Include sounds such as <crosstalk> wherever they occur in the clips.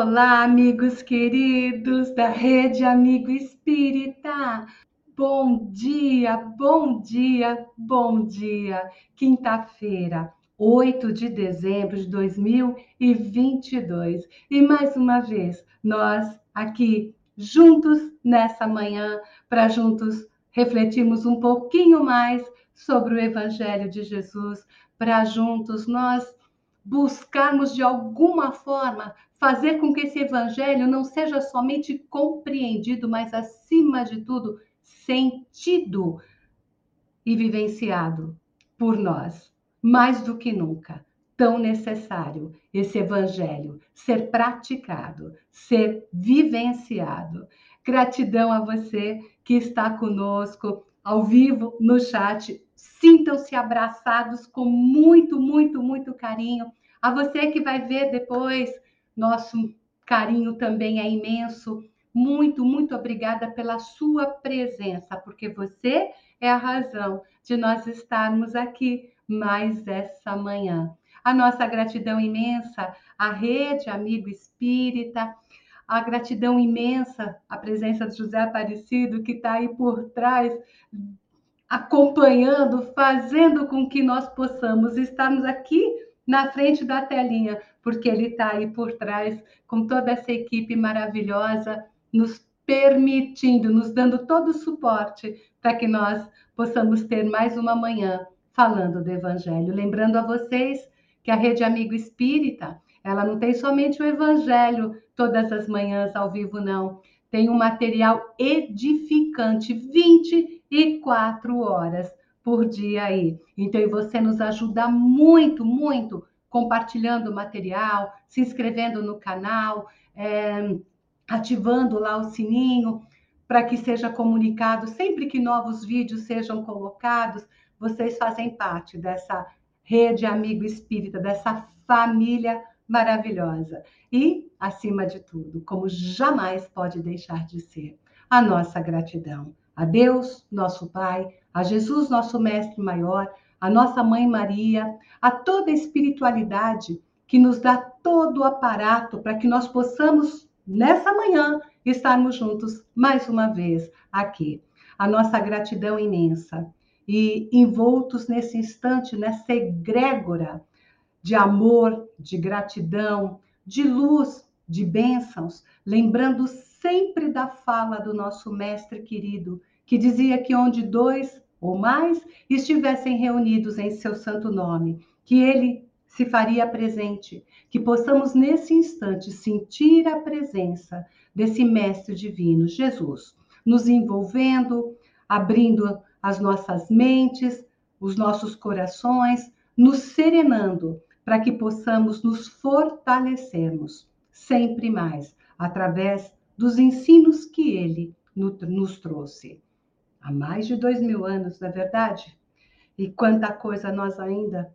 Olá, amigos queridos da Rede Amigo Espírita. Bom dia, bom dia, bom dia. Quinta-feira, 8 de dezembro de 2022. E mais uma vez, nós aqui juntos nessa manhã para juntos refletirmos um pouquinho mais sobre o evangelho de Jesus, para juntos nós buscarmos de alguma forma fazer com que esse evangelho não seja somente compreendido, mas acima de tudo sentido e vivenciado por nós, mais do que nunca. Tão necessário esse evangelho ser praticado, ser vivenciado. Gratidão a você que está conosco ao vivo no chat. Sintam-se abraçados com muito, muito, muito carinho. A você que vai ver depois, nosso carinho também é imenso. Muito, muito obrigada pela sua presença, porque você é a razão de nós estarmos aqui mais essa manhã. A nossa gratidão imensa à Rede Amigo Espírita, a gratidão imensa à presença de José Aparecido, que está aí por trás, acompanhando, fazendo com que nós possamos estarmos aqui na frente da telinha, porque ele está aí por trás com toda essa equipe maravilhosa, nos permitindo, nos dando todo o suporte para que nós possamos ter mais uma manhã falando do Evangelho. Lembrando a vocês que a Rede Amigo Espírita, ela não tem somente o Evangelho todas as manhãs ao vivo, não. Tem um material edificante, 24 horas por dia aí. Então, você nos ajuda muito, muito compartilhando o material, se inscrevendo no canal, é, ativando lá o sininho para que seja comunicado sempre que novos vídeos sejam colocados. Vocês fazem parte dessa rede amigo espírita, dessa família maravilhosa. E, acima de tudo, como jamais pode deixar de ser, a nossa gratidão a Deus, nosso Pai, a Jesus, nosso Mestre Maior, a nossa Mãe Maria, a toda a espiritualidade que nos dá todo o aparato para que nós possamos, nessa manhã, estarmos juntos mais uma vez aqui. A nossa gratidão imensa. E envoltos nesse instante, nessa egrégora de amor, de gratidão, de luz, de bênçãos, lembrando sempre da fala do nosso mestre querido, que dizia que onde dois ou mais estivessem reunidos em seu santo nome, que ele se faria presente, que possamos nesse instante sentir a presença desse mestre divino, Jesus, nos envolvendo, abrindo as nossas mentes, os nossos corações, nos serenando para que possamos nos fortalecermos sempre mais através dos ensinos que ele nos trouxe há mais de dois mil anos, não é verdade? E quanta coisa nós ainda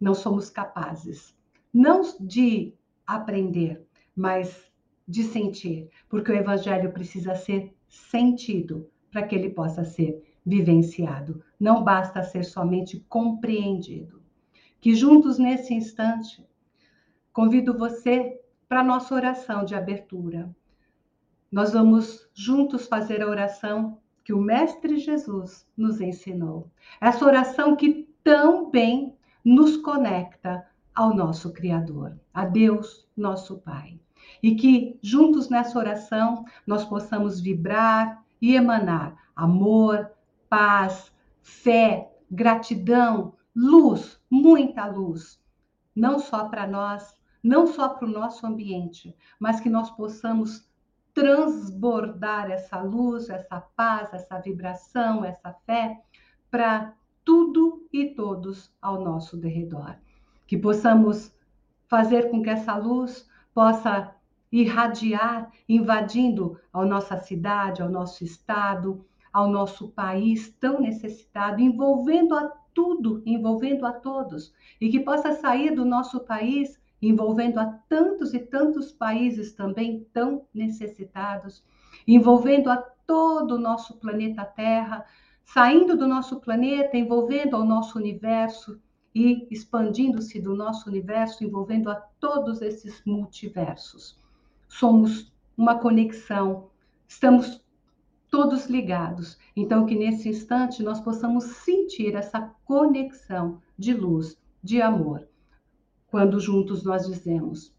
não somos capazes, não de aprender, mas de sentir, porque o evangelho precisa ser sentido para que ele possa ser vivenciado. Não basta ser somente compreendido. Que juntos nesse instante, convido você para nossa oração de abertura. Nós vamos juntos fazer a oração que o Mestre Jesus nos ensinou. Essa oração que tão bem nos conecta ao nosso Criador, a Deus, nosso Pai. E que juntos nessa oração nós possamos vibrar e emanar amor, paz, fé, gratidão, luz, muita luz, não só para nós, não só para o nosso ambiente, mas que nós possamos transbordar essa luz, essa paz, essa vibração, essa fé para tudo e todos ao nosso derredor. Que possamos fazer com que essa luz possa irradiar, invadindo a nossa cidade, ao nosso estado, ao nosso país tão necessitado, envolvendo a tudo, envolvendo a todos, e que possa sair do nosso país envolvendo a tantos e tantos países também tão necessitados, envolvendo a todo o nosso planeta Terra, saindo do nosso planeta, envolvendo ao nosso universo e expandindo-se do nosso universo, envolvendo a todos esses multiversos. Somos uma conexão, estamos todos ligados. Então, que nesse instante nós possamos sentir essa conexão de luz, de amor, quando juntos nós dizemos: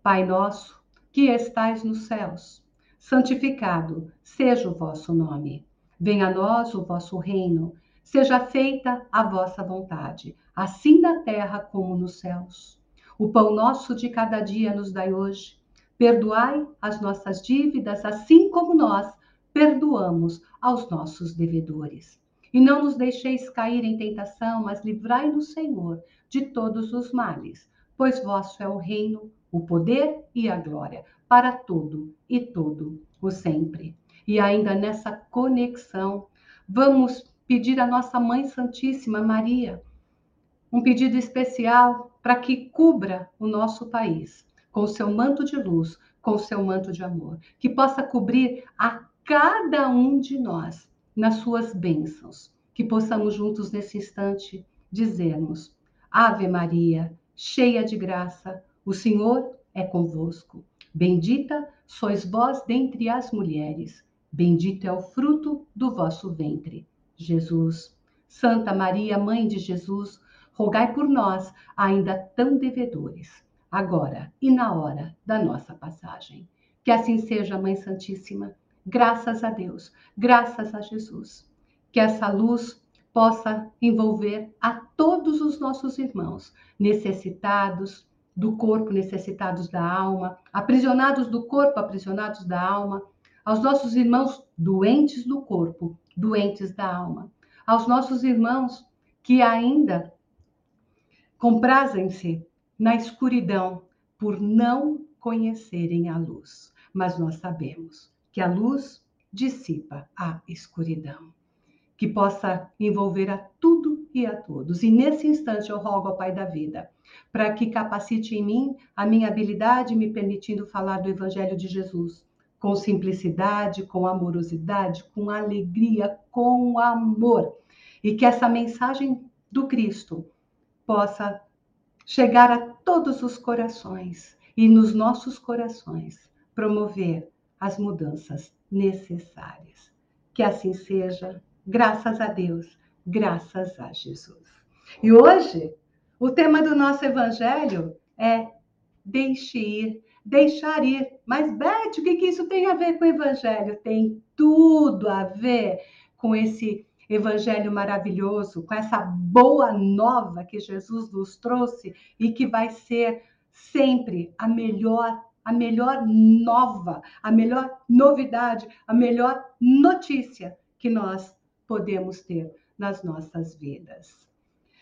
Pai nosso, que estais nos céus, santificado seja o vosso nome. Venha a nós o vosso reino, seja feita a vossa vontade, assim na terra como nos céus. O pão nosso de cada dia nos dai hoje. Perdoai as nossas dívidas, assim como nós perdoamos aos nossos devedores. E não nos deixeis cair em tentação, mas livrai-nos, Senhor, de todos os males, pois vosso é o reino, o poder e a glória, para todo e todo o sempre. E ainda nessa conexão, vamos pedir à nossa Mãe Santíssima Maria um pedido especial para que cubra o nosso país com o seu manto de luz, com o seu manto de amor, que possa cobrir a cada um de nós nas suas bênçãos. Que possamos juntos nesse instante dizermos: Ave Maria, cheia de graça, o Senhor é convosco. Bendita sois vós dentre as mulheres, bendito é o fruto do vosso ventre, Jesus. Santa Maria, Mãe de Jesus, rogai por nós, ainda tão devedores, agora e na hora da nossa passagem. Que assim seja, Mãe Santíssima Graças a Deus, graças a Jesus. Que essa luz possa envolver a todos os nossos irmãos necessitados do corpo, necessitados da alma, aprisionados do corpo, aprisionados da alma, aos nossos irmãos doentes do corpo, doentes da alma, aos nossos irmãos que ainda comprazem-se na escuridão por não conhecerem a luz. Mas nós sabemos que a luz dissipa a escuridão, que possa envolver a tudo e a todos. E nesse instante eu rogo ao Pai da vida para que capacite em mim a minha habilidade, me permitindo falar do Evangelho de Jesus com simplicidade, com amorosidade, com alegria, com amor. E que essa mensagem do Cristo possa chegar a todos os corações e nos nossos corações promover as mudanças necessárias. Que assim seja, graças a Deus, graças a Jesus. E hoje, o tema do nosso evangelho é deixe ir, deixar ir. Mas, Beth, o que, que isso tem a ver com o evangelho? Tem tudo a ver com esse evangelho maravilhoso, com essa boa nova que Jesus nos trouxe e que vai ser sempre a melhor a melhor nova, a melhor novidade, a melhor notícia que nós podemos ter nas nossas vidas.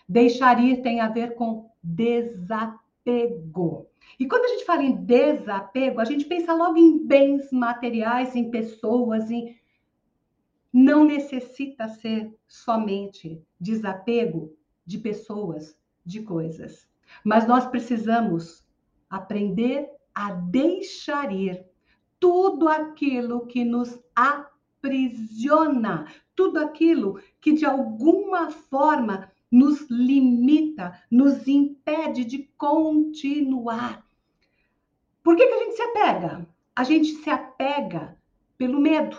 Deixar ir tem a ver com desapego. E quando a gente fala em desapego, a gente pensa logo em bens materiais, em pessoas, em não necessita ser somente desapego de pessoas, de coisas. Mas nós precisamos aprender a deixar ir tudo aquilo que nos aprisiona, tudo aquilo que de alguma forma nos limita, nos impede de continuar. Por que, que a gente se apega? A gente se apega pelo medo.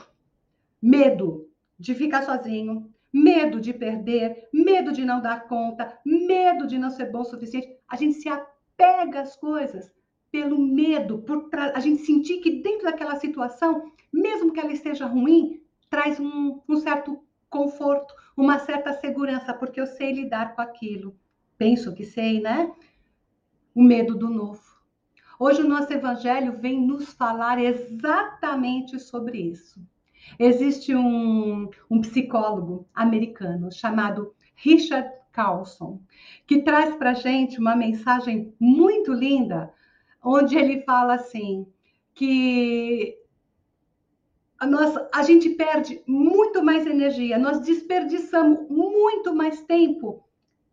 Medo de ficar sozinho, medo de perder, medo de não dar conta, medo de não ser bom o suficiente. A gente se apega às coisas pelo medo, por a gente sentir que dentro daquela situação, mesmo que ela esteja ruim, traz um, um certo conforto, uma certa segurança, porque eu sei lidar com aquilo. Penso que sei, né? O medo do novo. Hoje o nosso evangelho vem nos falar exatamente sobre isso. Existe um, um psicólogo americano chamado Richard Carlson, que traz para gente uma mensagem muito linda onde ele fala assim que a, gente perde muito mais energia, nós desperdiçamos muito mais tempo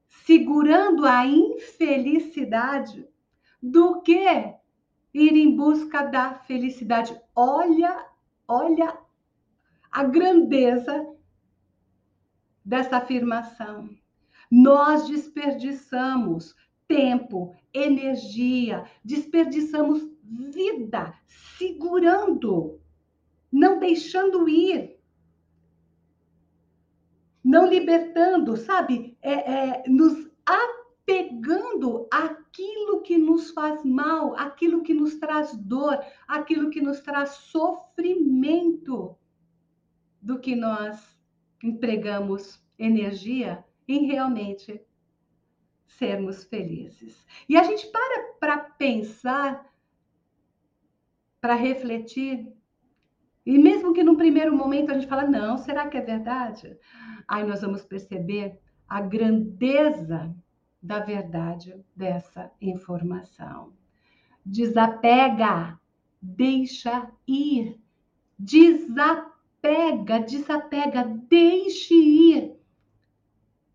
segurando a infelicidade do que ir em busca da felicidade. Olha, olha a grandeza dessa afirmação. Nós desperdiçamos tempo, energia, desperdiçamos vida segurando, não deixando ir, não libertando, sabe? É, é, nos apegando àquilo que nos faz mal, aquilo que nos traz dor, aquilo que nos traz sofrimento, do que nós empregamos energia em realmente sermos felizes. E a gente para para pensar, para refletir, e mesmo que no primeiro momento a gente fala, não, será que é verdade? Aí nós vamos perceber a grandeza da verdade dessa informação. Desapega, deixa ir, desapega, desapega, deixe ir.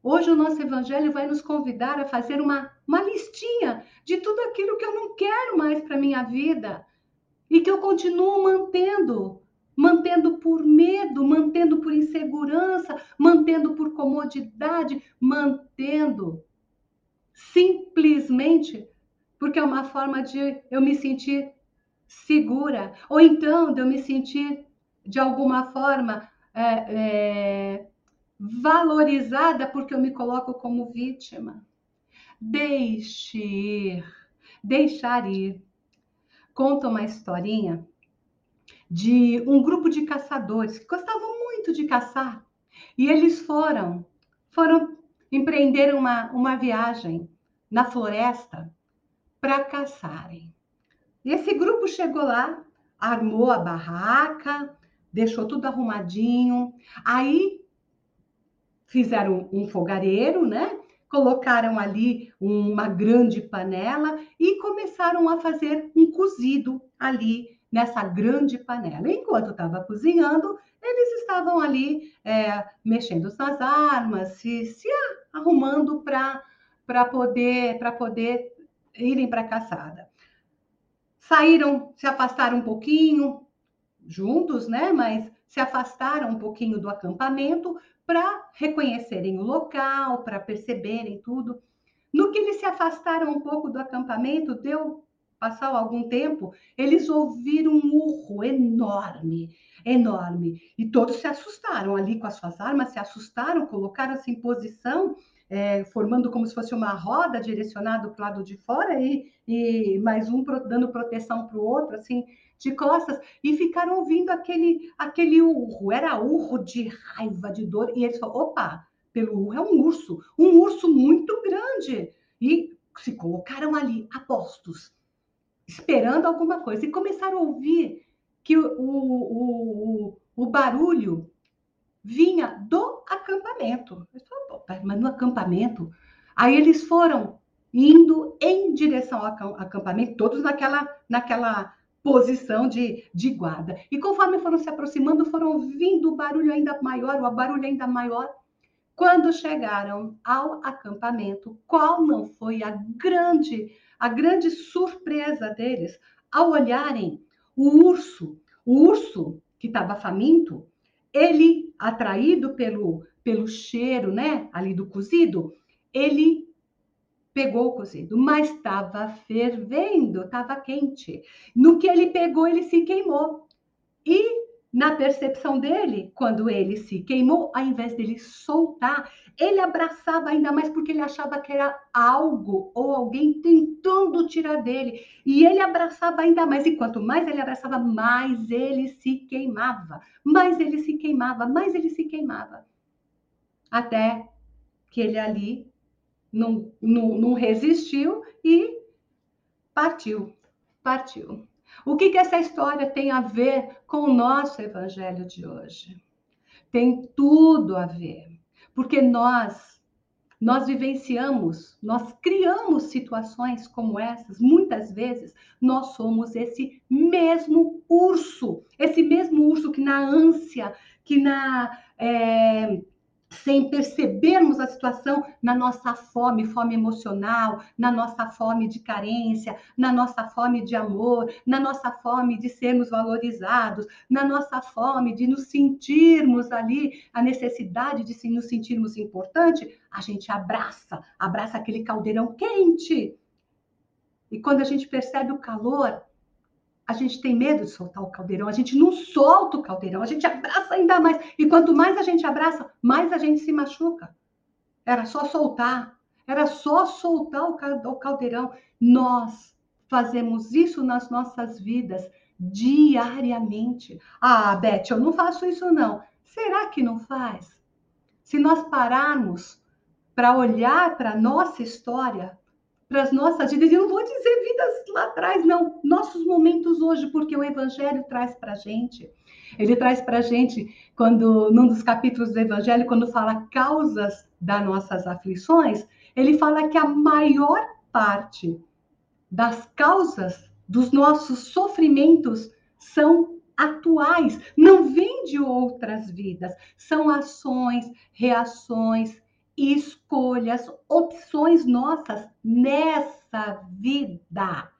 Hoje o nosso evangelho vai nos convidar a fazer uma, uma listinha de tudo aquilo que eu não quero mais para minha vida e que eu continuo mantendo, mantendo por medo, mantendo por insegurança, mantendo por comodidade, mantendo simplesmente porque é uma forma de eu me sentir segura, ou então de eu me sentir de alguma forma é, é, valorizada porque eu me coloco como vítima. Deixe ir, deixar ir. Conta uma historinha de um grupo de caçadores que gostavam muito de caçar e eles foram, foram empreender uma, uma viagem na floresta para caçarem. E esse grupo chegou lá, armou a barraca, deixou tudo arrumadinho. Aí fizeram um fogareiro, né? Colocaram ali uma grande panela e começaram a fazer um cozido ali nessa grande panela. Enquanto estava cozinhando, eles estavam ali é, mexendo nas armas, se, se arrumando para poder, poder irem para a caçada. Saíram, se afastaram um pouquinho, juntos, né? Mas se afastaram um pouquinho do acampamento para reconhecerem o local, para perceberem tudo. No que eles se afastaram um pouco do acampamento, deu passar algum tempo, eles ouviram um urro enorme, enorme, e todos se assustaram ali com as suas armas, se assustaram, colocaram-se em posição, é, formando como se fosse uma roda direcionada para o lado de fora e, e mais um dando proteção para o outro, assim, de costas e ficaram ouvindo aquele, aquele urro. Era urro de raiva, de dor. E eles falaram: opa, pelo urro é um urso, um urso muito grande. E se colocaram ali, apostos, esperando alguma coisa. E começaram a ouvir que o, o, o, o barulho vinha do acampamento. Mas no acampamento? Aí eles foram indo em direção ao acampamento, todos naquela, naquela posição de, de guarda. E conforme foram se aproximando, foram ouvindo o barulho ainda maior, o barulho ainda maior. Quando chegaram ao acampamento, qual não foi a grande, a grande surpresa deles ao olharem o urso, o urso que estava faminto, ele atraído pelo pelo cheiro, né, ali do cozido, ele pegou o cozido, mas estava fervendo, estava quente. No que ele pegou, ele se queimou. E na percepção dele, quando ele se queimou, ao invés dele soltar, ele abraçava ainda mais porque ele achava que era algo ou alguém tentando tirar dele. E ele abraçava ainda mais. E quanto mais ele abraçava, mais ele se queimava. Mais ele se queimava, mais ele se queimava. Até que ele ali não, não, não resistiu e partiu, partiu. O que, que essa história tem a ver com o nosso evangelho de hoje? Tem tudo a ver, porque nós nós vivenciamos, nós criamos situações como essas, muitas vezes nós somos esse mesmo urso, esse mesmo urso que na ânsia, que na é, sem percebermos a situação na nossa fome, fome emocional, na nossa fome de carência, na nossa fome de amor, na nossa fome de sermos valorizados, na nossa fome de nos sentirmos ali, a necessidade de nos sentirmos importante, a gente abraça, abraça aquele caldeirão quente. E quando a gente percebe o calor, a gente tem medo de soltar o caldeirão, a gente não solta o caldeirão, a gente abraça ainda mais. E quanto mais a gente abraça, mais a gente se machuca. Era só soltar, era só soltar o caldeirão. Nós fazemos isso nas nossas vidas diariamente. Ah, Beth, eu não faço isso não. Será que não faz? Se nós pararmos para olhar para a nossa história, para as nossas vidas. E não vou dizer vidas lá atrás, não. Nossos momentos hoje, porque o Evangelho traz para a gente. Ele traz para a gente, quando, num dos capítulos do Evangelho, quando fala causas das nossas aflições, ele fala que a maior parte das causas dos nossos sofrimentos são atuais, não vêm de outras vidas, são ações, reações, escolhas, opções nossas nessa vida.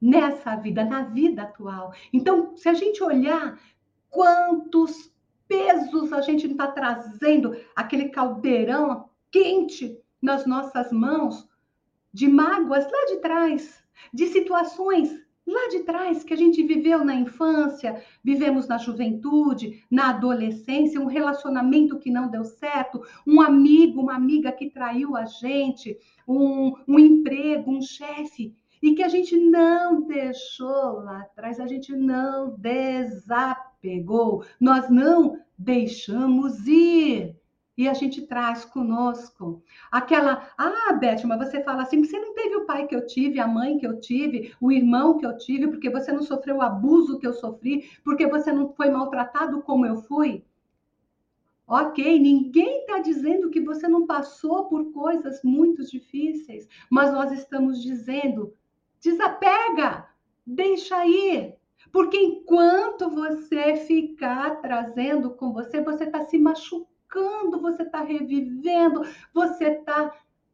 Nessa vida, na vida atual. Então, se a gente olhar quantos pesos a gente está trazendo, aquele caldeirão quente nas nossas mãos, de mágoas lá de trás, de situações lá de trás que a gente viveu na infância, vivemos na juventude, na adolescência, um relacionamento que não deu certo, um amigo, uma amiga que traiu a gente, um, um emprego, um chefe, e que a gente não deixou lá atrás, a gente não desapegou, nós não deixamos ir e a gente traz conosco. Aquela, ah, Beth, mas você fala assim, você não teve o pai que eu tive, a mãe que eu tive, o irmão que eu tive, porque você não sofreu o abuso que eu sofri, porque você não foi maltratado como eu fui. Ok, ninguém está dizendo que você não passou por coisas muito difíceis, mas nós estamos dizendo: desapega, deixa ir. Porque enquanto você ficar trazendo com você, você está se machucando machucando, você está revivendo, você está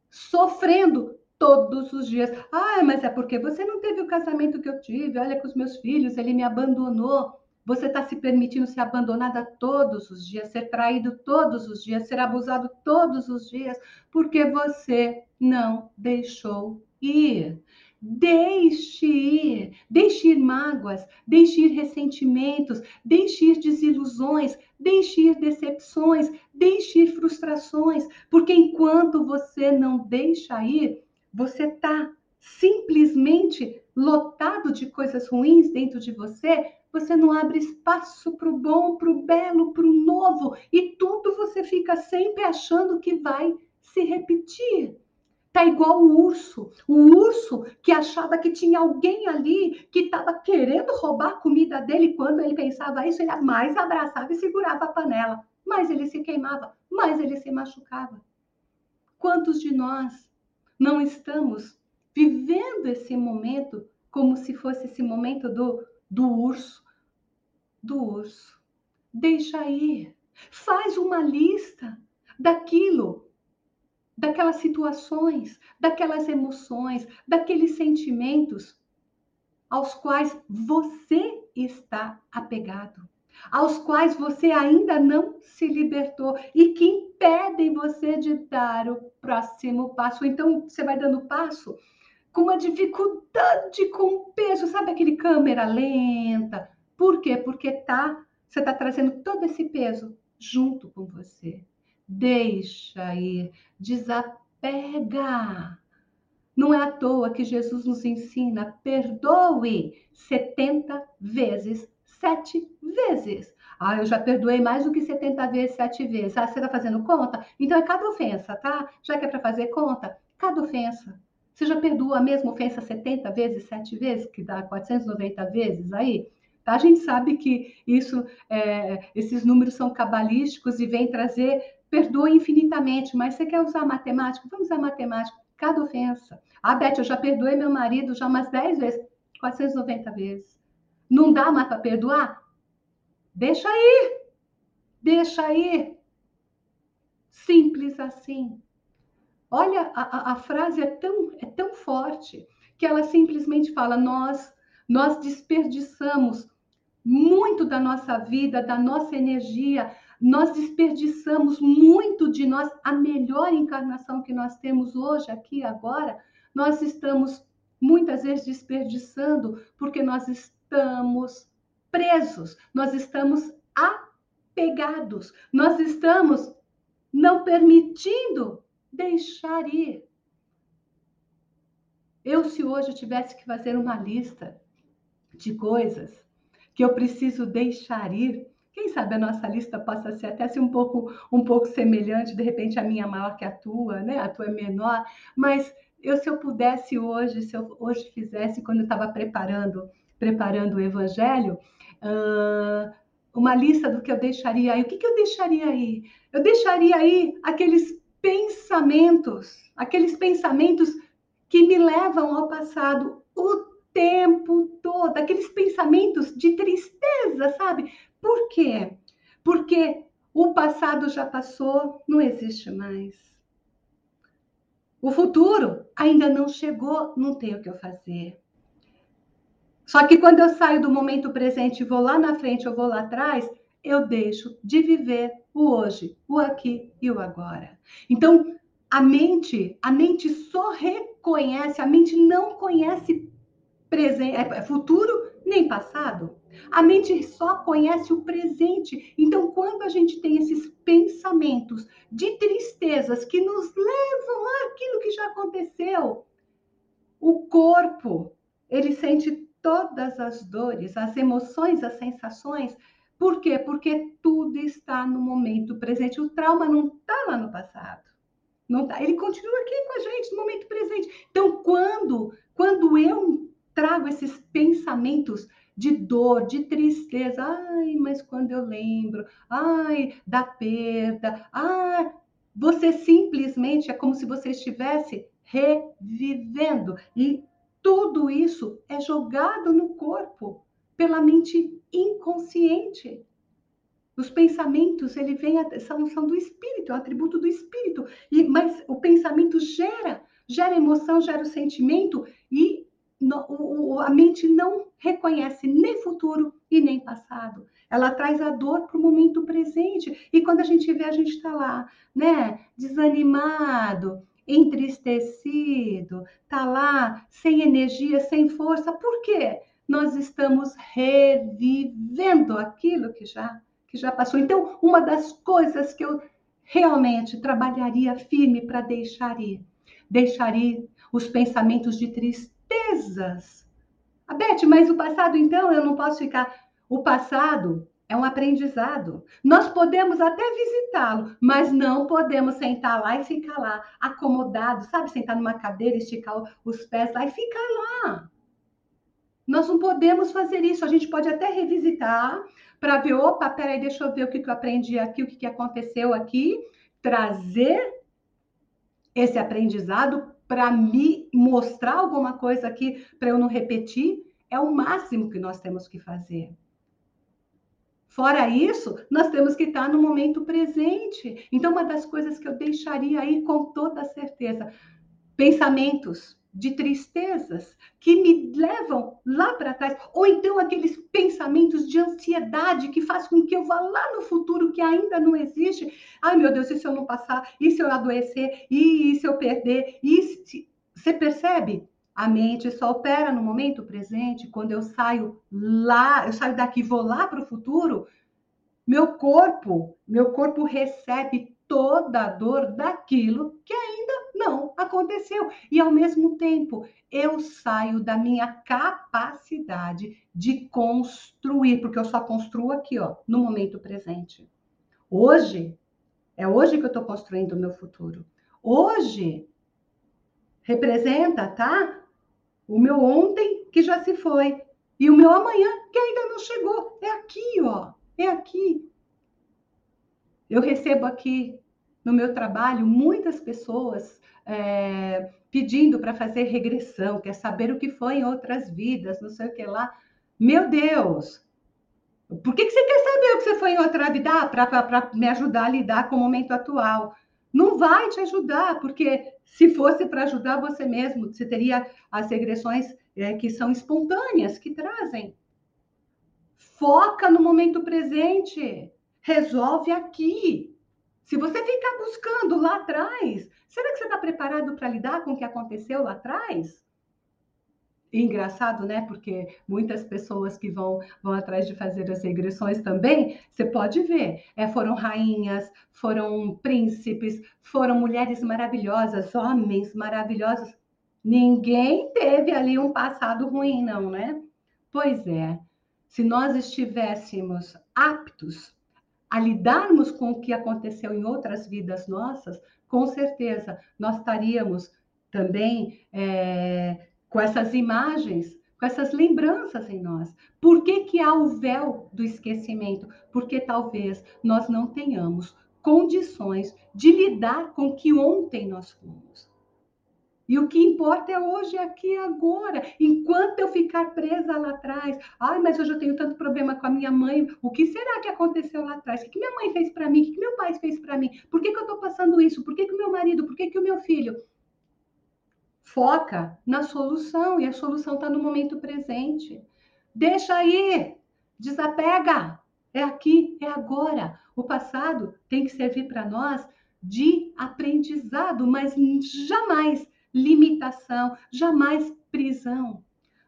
sofrendo todos os dias. Ah, mas é porque você não teve o casamento que eu tive. Olha, com os meus filhos, ele me abandonou. Você está se permitindo ser abandonada todos os dias, ser traído todos os dias, ser abusado todos os dias, porque você não deixou ir. Deixe ir, deixe ir mágoas, deixe ir ressentimentos, deixe ir desilusões, deixe ir decepções, deixe ir frustrações, porque enquanto você não deixa ir, você está simplesmente lotado de coisas ruins dentro de você, você não abre espaço para o bom, para o belo, para o novo, e tudo você fica sempre achando que vai se repetir. Tá igual o urso. O urso que achava que tinha alguém ali que estava querendo roubar a comida dele. Quando ele pensava isso, ele mais abraçava e segurava a panela. Mais ele se queimava, mais ele se machucava. Quantos de nós não estamos vivendo esse momento como se fosse esse momento do, do urso? Do urso. Deixa ir. Faz uma lista daquilo daquelas situações, daquelas emoções, daqueles sentimentos aos quais você está apegado, aos quais você ainda não se libertou e que impedem você de dar o próximo passo. Então, você vai dando passo com uma dificuldade, com peso, sabe aquele câmera lenta? Por quê? Porque tá, você está trazendo todo esse peso junto com você. Deixa ir, desapega. Não é à toa que Jesus nos ensina: perdoe 70 vezes, sete vezes. Ah, eu já perdoei mais do que 70 vezes, sete vezes. Ah, você está fazendo conta? Então é cada ofensa, tá? Já que é para fazer conta, cada ofensa. Você já perdoou a mesma ofensa 70 vezes, sete vezes, que dá 490 vezes aí? A gente sabe que isso, é, esses números são cabalísticos e vêm trazer perdoa infinitamente, mas você quer usar matemática? Vamos usar matemática. Cada ofensa. Ah, Beth, eu já perdoei meu marido já umas 10 vezes, 490 vezes. Não dá mais para perdoar? Deixa aí. Deixa aí. Simples assim. Olha, a, a, frase é tão, é tão forte que ela simplesmente fala: nós, nós desperdiçamos muito da nossa vida, da nossa energia, nós desperdiçamos muito de nós, a melhor encarnação que nós temos hoje, aqui agora, nós estamos muitas vezes desperdiçando porque nós estamos presos, nós estamos apegados, nós estamos não permitindo deixar ir. Eu, se hoje tivesse que fazer uma lista de coisas que eu preciso deixar ir, quem sabe a nossa lista possa ser até ser um pouco, um pouco semelhante, de repente a minha maior que a tua, né? A tua é menor, mas eu se eu pudesse hoje, se eu hoje fizesse quando eu estava preparando, preparando o evangelho, uh, uma lista do que eu deixaria aí. O que, que eu deixaria aí? Eu deixaria aí aqueles pensamentos, aqueles pensamentos que me levam ao passado o tempo todo, aqueles pensamentos de tristeza, sabe? Por quê? Porque o passado já passou, não existe mais. O futuro ainda não chegou, não tem o que eu fazer. Só que quando eu saio do momento presente e vou lá na frente, eu vou lá atrás, eu deixo de viver o hoje, o aqui e o agora. Então, a mente, a mente só reconhece, a mente não conhece presente, é, é futuro nem passado. A mente só conhece o presente. Então, quando a gente tem esses pensamentos de tristezas que nos levam àquilo que já aconteceu, o corpo, ele sente todas as dores, as emoções, as sensações. Por quê? Porque tudo está no momento presente. O trauma não está lá no passado. Não tá, ele continua aqui com a gente no momento presente. Então, quando, quando eu trago esses pensamentos de dor, de tristeza, ai, mas quando eu lembro, ai, da perda, ai, você simplesmente é como se você estivesse revivendo e tudo isso é jogado no corpo pela mente inconsciente. Os pensamentos, ele vem são, são do espírito, é um atributo do espírito. E mas o pensamento gera, gera emoção, gera o sentimento e no, o, a mente não reconhece nem futuro e nem passado. Ela traz a dor para o momento presente. E quando a gente vê, a gente está lá, né? Desanimado, entristecido, tá lá sem energia, sem força. Por quê? Nós estamos revivendo aquilo que já que já passou. Então, uma das coisas que eu realmente trabalharia firme para deixar ir, deixar ir os pensamentos de tristezas. Ah, Beth, mas o passado então eu não posso ficar. O passado é um aprendizado. Nós podemos até visitá-lo, mas não podemos sentar lá e ficar lá acomodado, sabe? Sentar numa cadeira, esticar os pés lá e ficar lá. Nós não podemos fazer isso. A gente pode até revisitar para ver, opa, peraí, deixa eu ver o que, que eu aprendi aqui, o que, que aconteceu aqui, trazer esse aprendizado para me mostrar alguma coisa aqui para eu não repetir. É o máximo que nós temos que fazer. Fora isso, nós temos que estar no momento presente. Então, uma das coisas que eu deixaria aí com toda certeza, pensamentos de tristezas que me levam lá para trás, ou então aqueles pensamentos de ansiedade que faz com que eu vá lá no futuro que ainda não existe. Ai, meu Deus, e se eu não passar? E se eu adoecer? E se eu perder? E se... Você percebe? A mente só opera no momento presente. Quando eu saio lá, eu saio daqui e vou lá para o futuro, meu corpo, meu corpo recebe toda a dor daquilo que ainda não aconteceu. E ao mesmo tempo, eu saio da minha capacidade de construir, porque eu só construo aqui, ó, no momento presente. Hoje, é hoje que eu estou construindo o meu futuro. Hoje representa, tá? O meu ontem que já se foi e o meu amanhã que ainda não chegou. É aqui, ó. É aqui. Eu recebo aqui no meu trabalho muitas pessoas é, pedindo para fazer regressão, quer saber o que foi em outras vidas, não sei o que lá. Meu Deus! Por que, que você quer saber o que você foi em outra vida? Ah, para me ajudar a lidar com o momento atual. não vai te ajudar, porque se fosse para ajudar você mesmo, você teria as regressões é, que são espontâneas, que trazem. Foca no momento presente, resolve aqui. Se você ficar buscando lá atrás, será que você está preparado para lidar com o que aconteceu lá atrás? engraçado, né? Porque muitas pessoas que vão, vão atrás de fazer as regressões também, você pode ver, é, foram rainhas, foram príncipes, foram mulheres maravilhosas, homens maravilhosos. Ninguém teve ali um passado ruim, não, né? Pois é, se nós estivéssemos aptos a lidarmos com o que aconteceu em outras vidas nossas, com certeza nós estaríamos também é, com essas imagens, com essas lembranças em nós. Por que, que há o véu do esquecimento? Porque talvez nós não tenhamos condições de lidar com o que ontem nós fomos. E o que importa é hoje, aqui e agora. Enquanto eu ficar presa lá atrás, ai, mas hoje eu tenho tanto problema com a minha mãe. O que será que aconteceu lá atrás? O que minha mãe fez para mim? O que meu pai fez para mim? Por que, que eu estou passando isso? Por que, que o meu marido? Por que, que o meu filho? Foca na solução e a solução está no momento presente. Deixa aí, desapega. É aqui, é agora. O passado tem que servir para nós de aprendizado, mas jamais limitação, jamais prisão.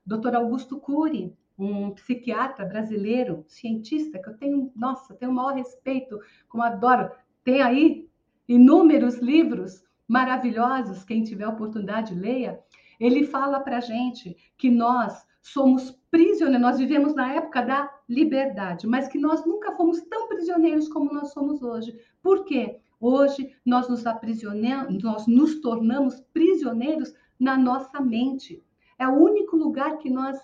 Dr. Augusto Cury, um psiquiatra brasileiro, cientista, que eu tenho, nossa, tenho o maior respeito, como adoro, tem aí inúmeros livros maravilhosos, quem tiver oportunidade, leia. Ele fala para gente que nós somos prisioneiros, nós vivemos na época da liberdade, mas que nós nunca fomos tão prisioneiros como nós somos hoje. Por quê? Hoje nós nos aprisionamos, nós nos tornamos prisioneiros na nossa mente. É o único lugar que nós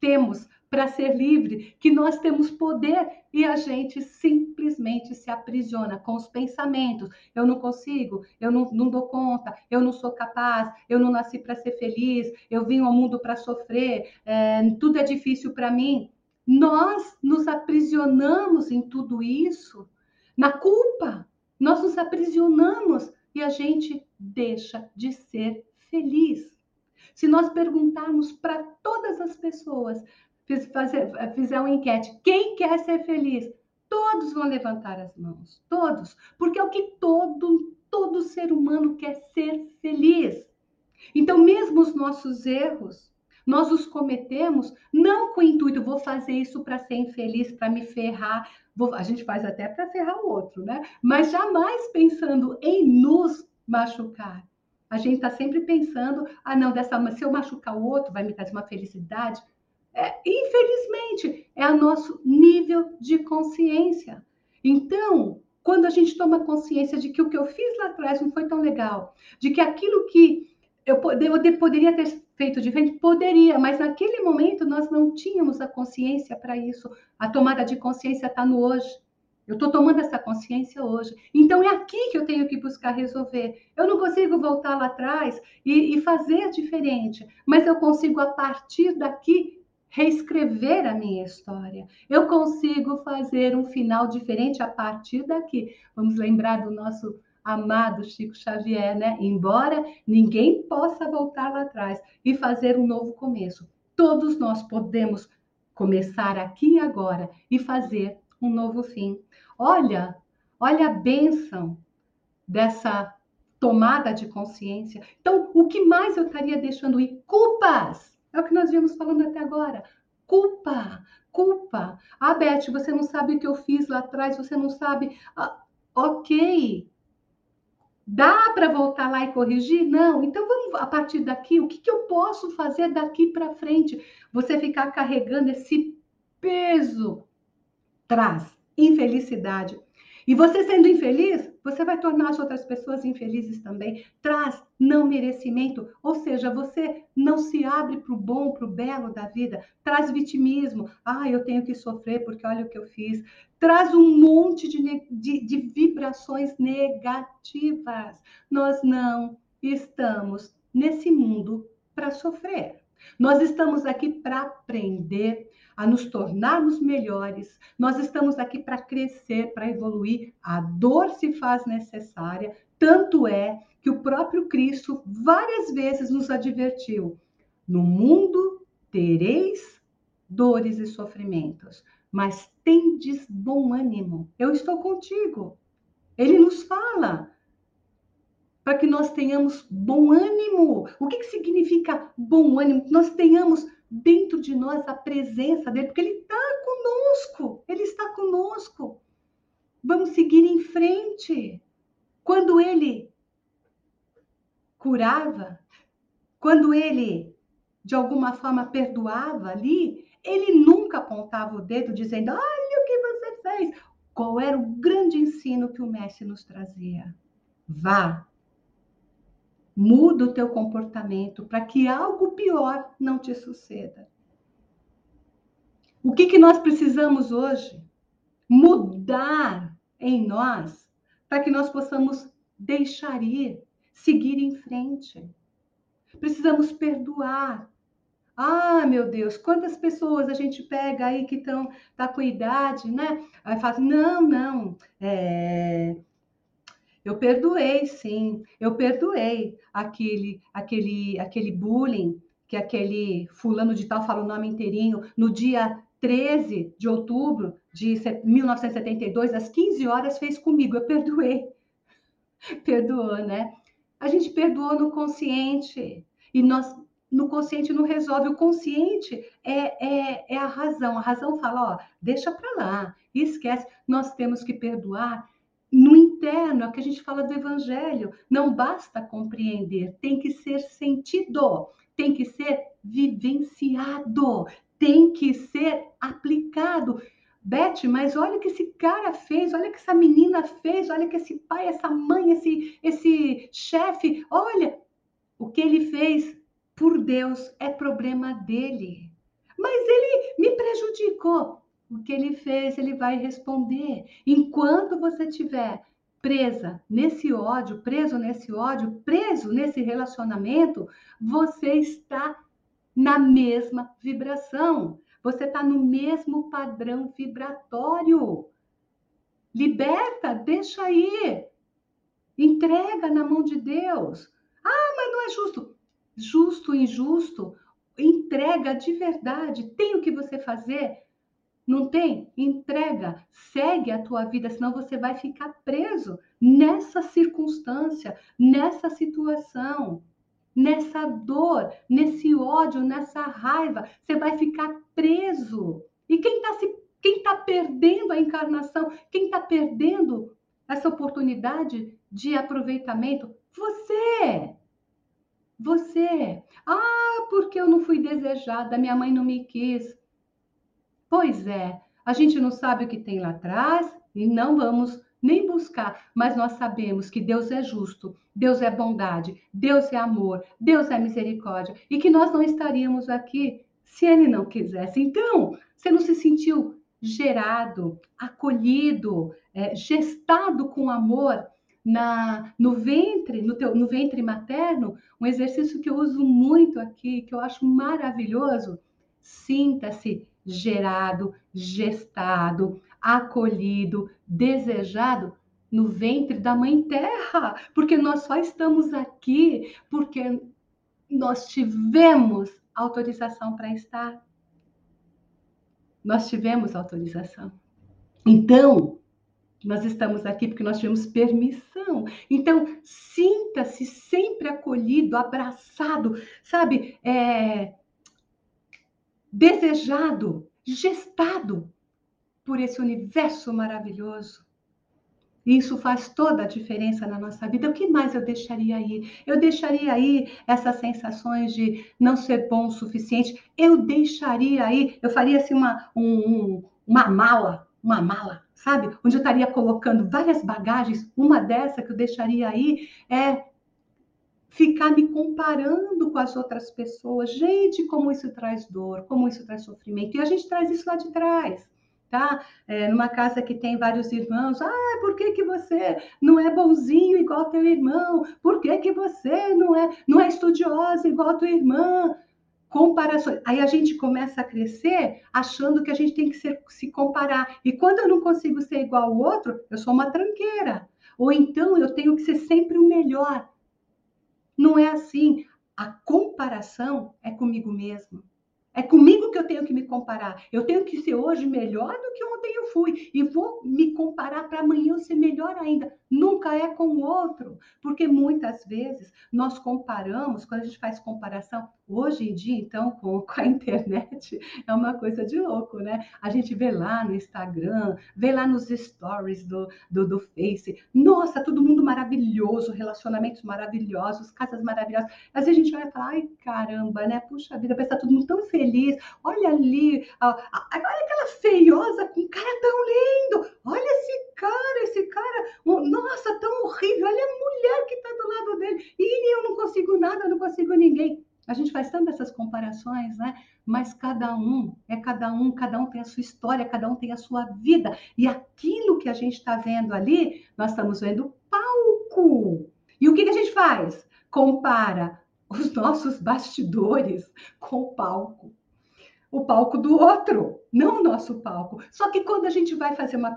temos para ser livre, que nós temos poder e a gente simplesmente se aprisiona com os pensamentos. Eu não consigo, eu não, não dou conta, eu não sou capaz, eu não nasci para ser feliz, eu vim ao mundo para sofrer, é, tudo é difícil para mim. Nós nos aprisionamos em tudo isso, na culpa. Nós nos aprisionamos e a gente deixa de ser feliz. Se nós perguntarmos para todas as pessoas fizer uma enquete, quem quer ser feliz? Todos vão levantar as mãos, todos, porque é o que todo, todo ser humano quer ser feliz. Então, mesmo os nossos erros, nós os cometemos não com o intuito, vou fazer isso para ser infeliz, para me ferrar. Vou, a gente faz até para ferrar o outro, né? Mas jamais pensando em nos machucar. A gente está sempre pensando, ah, não, dessa, se eu machucar o outro, vai me trazer uma felicidade. É, infelizmente, é o nosso nível de consciência. Então, quando a gente toma consciência de que o que eu fiz lá atrás não foi tão legal, de que aquilo que eu, eu poderia ter feito diferente, poderia, mas naquele momento nós não tínhamos a consciência para isso. A tomada de consciência está no hoje. Eu estou tomando essa consciência hoje. Então é aqui que eu tenho que buscar resolver. Eu não consigo voltar lá atrás e, e fazer diferente, mas eu consigo, a partir daqui, reescrever a minha história. Eu consigo fazer um final diferente a partir daqui. Vamos lembrar do nosso amado Chico Xavier, né? Embora ninguém possa voltar lá atrás e fazer um novo começo, todos nós podemos começar aqui e agora e fazer um novo fim. Olha, olha a bênção dessa tomada de consciência. Então, o que mais eu estaria deixando ir? Culpas! É o que nós vimos falando até agora. Culpa, culpa. Ah, Beth, você não sabe o que eu fiz lá atrás, você não sabe. Ah, ok. Dá para voltar lá e corrigir? Não. Então vamos a partir daqui, o que, que eu posso fazer daqui para frente? Você ficar carregando esse peso traz infelicidade. E você sendo infeliz, você vai tornar as outras pessoas infelizes também. Traz não merecimento, ou seja, você não se abre para o bom, para o belo da vida. Traz vitimismo. Ah, eu tenho que sofrer porque olha o que eu fiz. Traz um monte de, de, de vibrações negativas. Nós não estamos nesse mundo para sofrer. Nós estamos aqui para aprender a nos tornarmos melhores. Nós estamos aqui para crescer, para evoluir. A dor se faz necessária, Tanto é que o próprio Cristo várias vezes nos advertiu: no mundo tereis dores e sofrimentos, mas tendes bom ânimo. Eu estou contigo. Ele nos fala para que nós tenhamos bom ânimo. O que, que significa bom ânimo? Que nós tenhamos dentro de nós a presença dele, porque ele está conosco. Ele está conosco. Vamos seguir em frente. Quando ele curava, quando ele de alguma forma perdoava ali, ele nunca apontava o dedo dizendo: Olha o que você fez. Qual era o grande ensino que o mestre nos trazia? Vá, muda o teu comportamento para que algo pior não te suceda. O que, que nós precisamos hoje? Mudar em nós para que nós possamos deixar ir, seguir em frente. Precisamos perdoar. Ah, meu Deus, quantas pessoas a gente pega aí que estão tá com idade, né? Aí fala, não, não, é, eu perdoei, sim, eu perdoei aquele, aquele, aquele bullying que aquele fulano de tal fala o nome inteirinho no dia 13 de outubro de 1972, às 15 horas, fez comigo. Eu perdoei. <laughs> Perdoou, né? A gente perdoou no consciente. E nós, no consciente, não resolve. O consciente é, é, é a razão. A razão fala: ó, deixa para lá, esquece. Nós temos que perdoar interno, é que a gente fala do evangelho. Não basta compreender, tem que ser sentido, tem que ser vivenciado, tem que ser aplicado. Beth, mas olha o que esse cara fez, olha o que essa menina fez, olha que esse pai, essa mãe, esse, esse chefe, olha o que ele fez por Deus é problema dele. Mas ele me prejudicou. O que ele fez, ele vai responder. Enquanto você estiver presa nesse ódio, preso nesse ódio, preso nesse relacionamento, você está na mesma vibração. Você está no mesmo padrão vibratório. Liberta, deixa aí. Entrega na mão de Deus. Ah, mas não é justo. Justo, injusto. Entrega de verdade. Tem o que você fazer. Não tem? Entrega, segue a tua vida, senão você vai ficar preso nessa circunstância, nessa situação nessa dor, nesse ódio, nessa raiva. Você vai ficar preso. E quem está quem está perdendo a encarnação, quem está perdendo essa oportunidade de aproveitamento? Você! Você! Ah, porque eu não fui desejada, minha mãe não me quis. Pois é, a gente não sabe o que tem lá atrás e não vamos nem buscar, mas nós sabemos que Deus é justo, Deus é bondade, Deus é amor, Deus é misericórdia e que nós não estaríamos aqui se Ele não quisesse. Então, você não se sentiu gerado, acolhido, é, gestado com amor na, no ventre, no, teu, no ventre materno, um exercício que eu uso muito aqui, que eu acho maravilhoso. Sinta-se gerado, gestado, acolhido, desejado no ventre da Mãe Terra, porque nós só estamos aqui porque nós tivemos autorização para estar. Nós tivemos autorização. Então, nós estamos aqui porque nós tivemos permissão. Então, sinta-se sempre acolhido, abraçado, sabe? É... Desejado, gestado por esse universo maravilhoso. Isso faz toda a diferença na nossa vida. O que mais eu deixaria aí? Eu deixaria aí essas sensações de não ser bom o suficiente. Eu deixaria aí, eu faria assim uma, um, uma mala, uma mala, sabe? Onde eu estaria colocando várias bagagens. Uma dessa que eu deixaria aí é ficar me comparando com as outras pessoas. Gente, como isso traz dor, como isso traz sofrimento. E a gente traz isso lá de trás tá? É, numa casa que tem vários irmãos, ah, por que, que você não é bonzinho igual teu irmão? Por que, que você não é, não é estudiosa igual tua irmã? Comparações. Aí a gente começa a crescer achando que a gente tem que ser, se comparar. E quando eu não consigo ser igual ao outro, eu sou uma tranqueira. Ou então eu tenho que ser sempre o melhor. Não é assim. A comparação é comigo mesmo. É comigo que eu tenho que me comparar. Eu tenho que ser hoje melhor do que ontem eu fui. E vou me comparar para amanhã eu ser melhor ainda. Nunca é com o outro. Porque muitas vezes nós comparamos, quando a gente faz comparação, hoje em dia, então, <laughs> com, a internet, é uma coisa de louco, né? A gente vê lá no Instagram, vê lá nos stories do, do, do Face. Nossa, todo mundo maravilhoso, relacionamentos maravilhosos, casas maravilhosas. Às vezes a gente vai falar, ai caramba, né? Puxa vida, pensa todo mundo tão feliz. Olha ali, olha aquela feiosa com um cara tão lindo. Olha esse cara, esse cara, nossa, tão horrível. Olha a mulher que está do lado dele. E eu não consigo nada, eu não consigo ninguém. A gente faz tantas essas comparações, né? Mas cada um é cada um, cada um tem a sua história, cada um tem a sua vida. E aquilo que a gente está vendo ali, nós estamos vendo palco. E o que, que a gente faz? Compara os nossos bastidores com o palco. O palco do outro, não o nosso palco. Só que quando a gente vai fazer uma,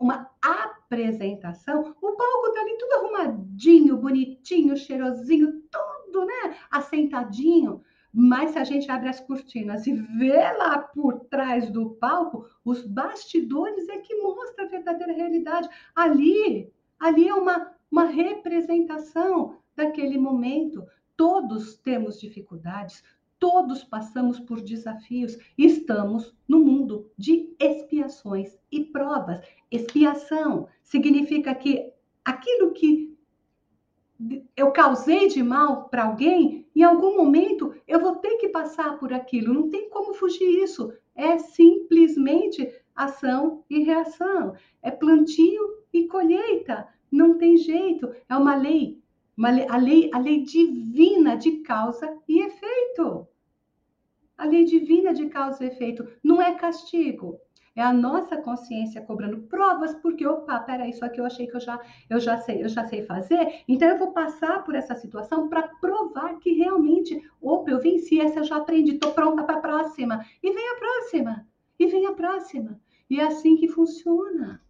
uma apresentação, o palco tá ali tudo arrumadinho, bonitinho, cheirosinho, tudo, né? Assentadinho. Mas se a gente abre as cortinas e vê lá por trás do palco, os bastidores é que mostra a verdadeira realidade. Ali, ali é uma, uma representação daquele momento. Todos temos dificuldades, todos passamos por desafios. Estamos no mundo de expiações e provas. Expiação significa que aquilo que eu causei de mal para alguém, em algum momento eu vou ter que passar por aquilo. Não tem como fugir isso. É simplesmente ação e reação. É plantio e colheita. Não tem jeito. É uma lei uma lei, a, lei, a lei divina de causa e efeito. A lei divina de causa e efeito não é castigo. É a nossa consciência cobrando provas, porque, opa, peraí, isso aqui eu achei que eu já, eu já sei, eu já sei fazer, então eu vou passar por essa situação para provar que realmente, opa, eu venci, essa eu já aprendi, estou pronta para a próxima. E vem a próxima, e vem a próxima. E é assim que funciona.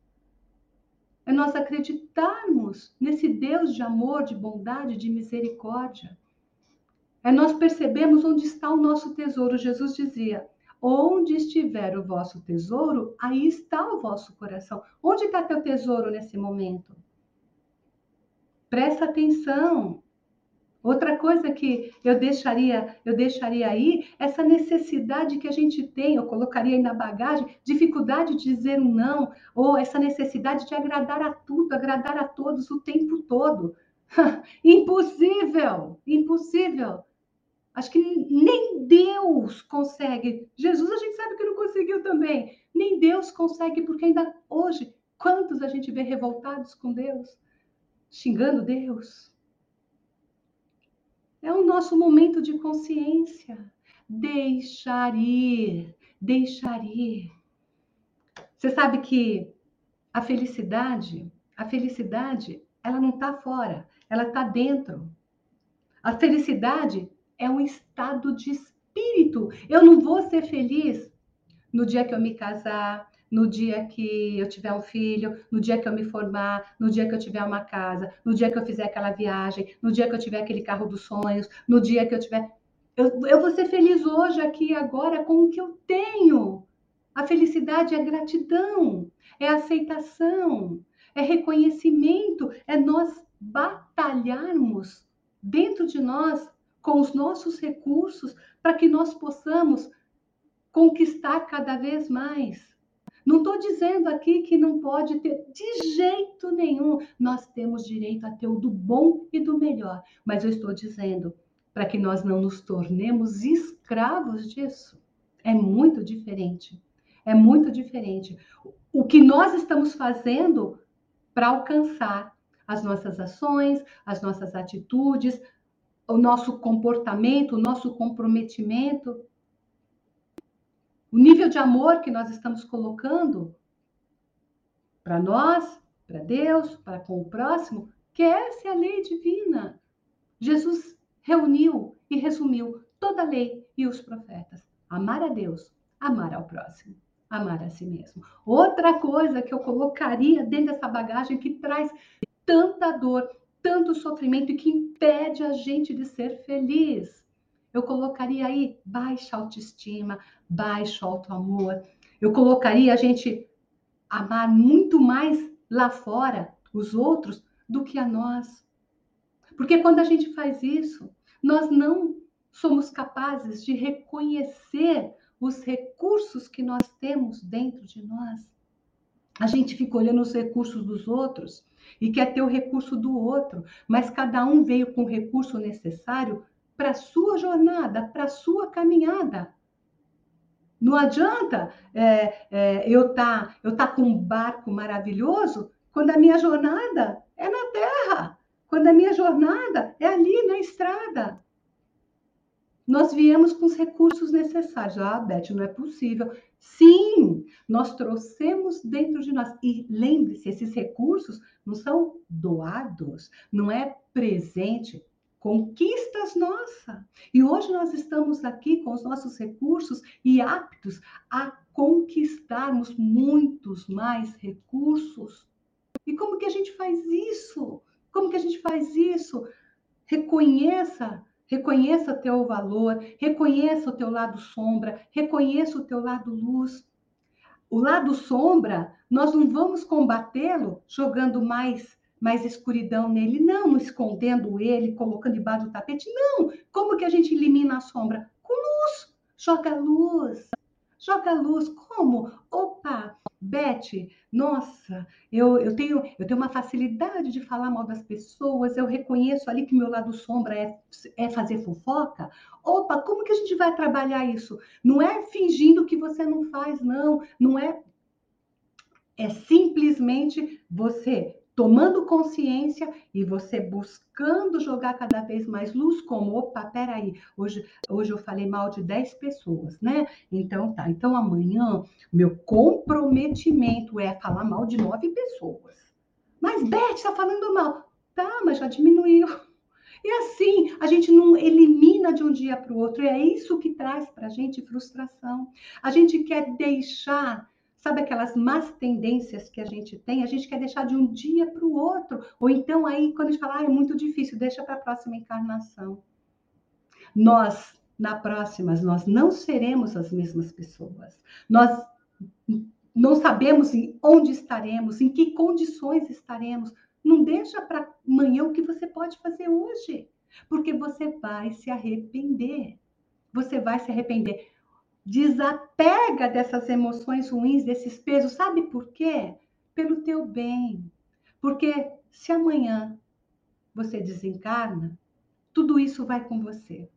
É nós acreditarmos nesse Deus de amor, de bondade, de misericórdia. É nós percebemos onde está o nosso tesouro. Jesus dizia: Onde estiver o vosso tesouro, aí está o vosso coração. Onde está teu tesouro nesse momento? Presta atenção. Outra coisa que eu deixaria, eu deixaria aí, essa necessidade que a gente tem, eu colocaria aí na bagagem, dificuldade de dizer um não, ou essa necessidade de agradar a tudo, agradar a todos o tempo todo. <laughs> impossível, impossível. Acho que nem Deus consegue. Jesus a gente sabe que não conseguiu também. Nem Deus consegue, porque ainda hoje, quantos a gente vê revoltados com Deus, xingando Deus? É o nosso momento de consciência. Deixar ir, deixar ir. Você sabe que a felicidade, a felicidade, ela não está fora, ela está dentro. A felicidade é um estado de espírito. Eu não vou ser feliz no dia que eu me casar, no dia que eu tiver um filho, no dia que eu me formar, no dia que eu tiver uma casa, no dia que eu fizer aquela viagem, no dia que eu tiver aquele carro dos sonhos, no dia que eu tiver. Eu, eu vou ser feliz hoje, aqui agora, com o que eu tenho. A felicidade é gratidão, é aceitação, é reconhecimento, é nós batalharmos dentro de nós com os nossos recursos para que nós possamos conquistar cada vez mais. Não estou dizendo aqui que não pode ter, de jeito nenhum. Nós temos direito a ter o do bom e do melhor. Mas eu estou dizendo para que nós não nos tornemos escravos disso. É muito diferente. É muito diferente. O que nós estamos fazendo para alcançar as nossas ações, as nossas atitudes, o nosso comportamento, o nosso comprometimento o nível de amor que nós estamos colocando para nós, para Deus, para com o próximo, que essa é a lei divina. Jesus reuniu e resumiu toda a lei e os profetas: amar a Deus, amar ao próximo, amar a si mesmo. Outra coisa que eu colocaria dentro dessa bagagem que traz tanta dor, tanto sofrimento e que impede a gente de ser feliz. Eu colocaria aí baixa autoestima, baixo autoamor. Eu colocaria a gente amar muito mais lá fora os outros do que a nós. Porque quando a gente faz isso, nós não somos capazes de reconhecer os recursos que nós temos dentro de nós. A gente fica olhando os recursos dos outros e quer ter o recurso do outro, mas cada um veio com o recurso necessário para a sua jornada, para a sua caminhada. Não adianta é, é, eu estar tá, tá com um barco maravilhoso quando a minha jornada é na terra, quando a minha jornada é ali na estrada. Nós viemos com os recursos necessários. Ah, Beth, não é possível. Sim, nós trouxemos dentro de nós. E lembre-se, esses recursos não são doados, não é presente, conquistas nossa. E hoje nós estamos aqui com os nossos recursos e aptos a conquistarmos muitos mais recursos. E como que a gente faz isso? Como que a gente faz isso? Reconheça Reconheça teu valor, reconheça o teu lado sombra, reconheça o teu lado luz. O lado sombra, nós não vamos combatê-lo jogando mais mais escuridão nele, não, escondendo ele, colocando debaixo do tapete, não. Como que a gente elimina a sombra? Com luz. Joga luz. Joga luz. Como? Opa, Beth, nossa, eu, eu, tenho, eu tenho uma facilidade de falar mal das pessoas, eu reconheço ali que meu lado sombra é, é fazer fofoca. Opa, como que a gente vai trabalhar isso? Não é fingindo que você não faz, não. Não é. É simplesmente você tomando consciência e você buscando jogar cada vez mais luz, como, opa, peraí, hoje, hoje eu falei mal de 10 pessoas, né? Então tá, então amanhã meu comprometimento é falar mal de 9 pessoas. Mas Beth tá falando mal. Tá, mas já diminuiu. E assim, a gente não elimina de um dia para o outro, e é isso que traz para a gente frustração. A gente quer deixar Sabe aquelas más tendências que a gente tem? A gente quer deixar de um dia para o outro. Ou então, aí, quando a gente fala, ah, é muito difícil, deixa para a próxima encarnação. Nós, na próxima, nós não seremos as mesmas pessoas. Nós não sabemos onde estaremos, em que condições estaremos. Não deixa para amanhã o que você pode fazer hoje, porque você vai se arrepender. Você vai se arrepender. Desapega dessas emoções ruins, desses pesos. Sabe por quê? Pelo teu bem. Porque se amanhã você desencarna, tudo isso vai com você.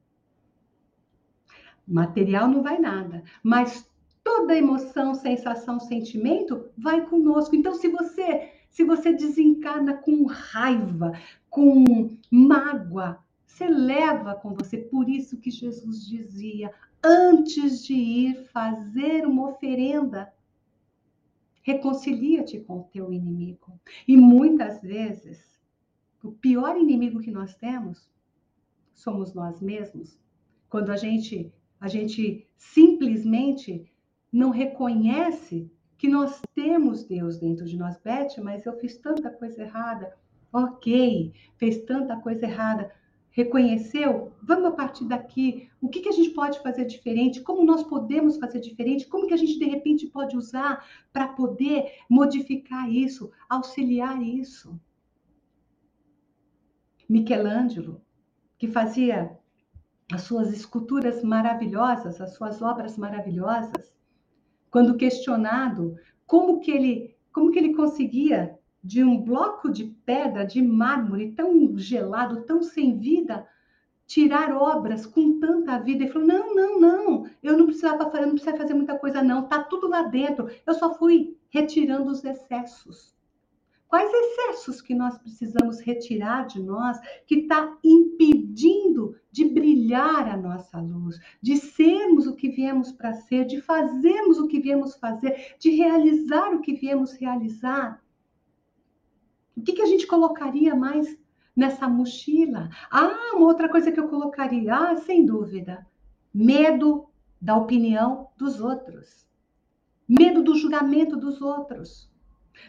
Material não vai nada, mas toda emoção, sensação, sentimento vai conosco. Então, se você se você desencarna com raiva, com mágoa, você leva com você. Por isso que Jesus dizia: antes de ir fazer uma oferenda, reconcilia-te com o teu inimigo. E muitas vezes, o pior inimigo que nós temos somos nós mesmos. Quando a gente a gente simplesmente não reconhece que nós temos Deus dentro de nós, Beth, mas eu fiz tanta coisa errada. Ok, fez tanta coisa errada reconheceu, vamos a partir daqui, o que, que a gente pode fazer diferente, como nós podemos fazer diferente, como que a gente de repente pode usar para poder modificar isso, auxiliar isso. Michelangelo, que fazia as suas esculturas maravilhosas, as suas obras maravilhosas, quando questionado como que ele, como que ele conseguia de um bloco de pedra, de mármore tão gelado, tão sem vida, tirar obras com tanta vida. Ele falou: não, não, não, eu não precisava fazer, não precisava fazer muita coisa, não. Tá tudo lá dentro. Eu só fui retirando os excessos. Quais excessos que nós precisamos retirar de nós que está impedindo de brilhar a nossa luz, de sermos o que viemos para ser, de fazermos o que viemos fazer, de realizar o que viemos realizar? O que, que a gente colocaria mais nessa mochila? Ah, uma outra coisa que eu colocaria, ah, sem dúvida, medo da opinião dos outros, medo do julgamento dos outros.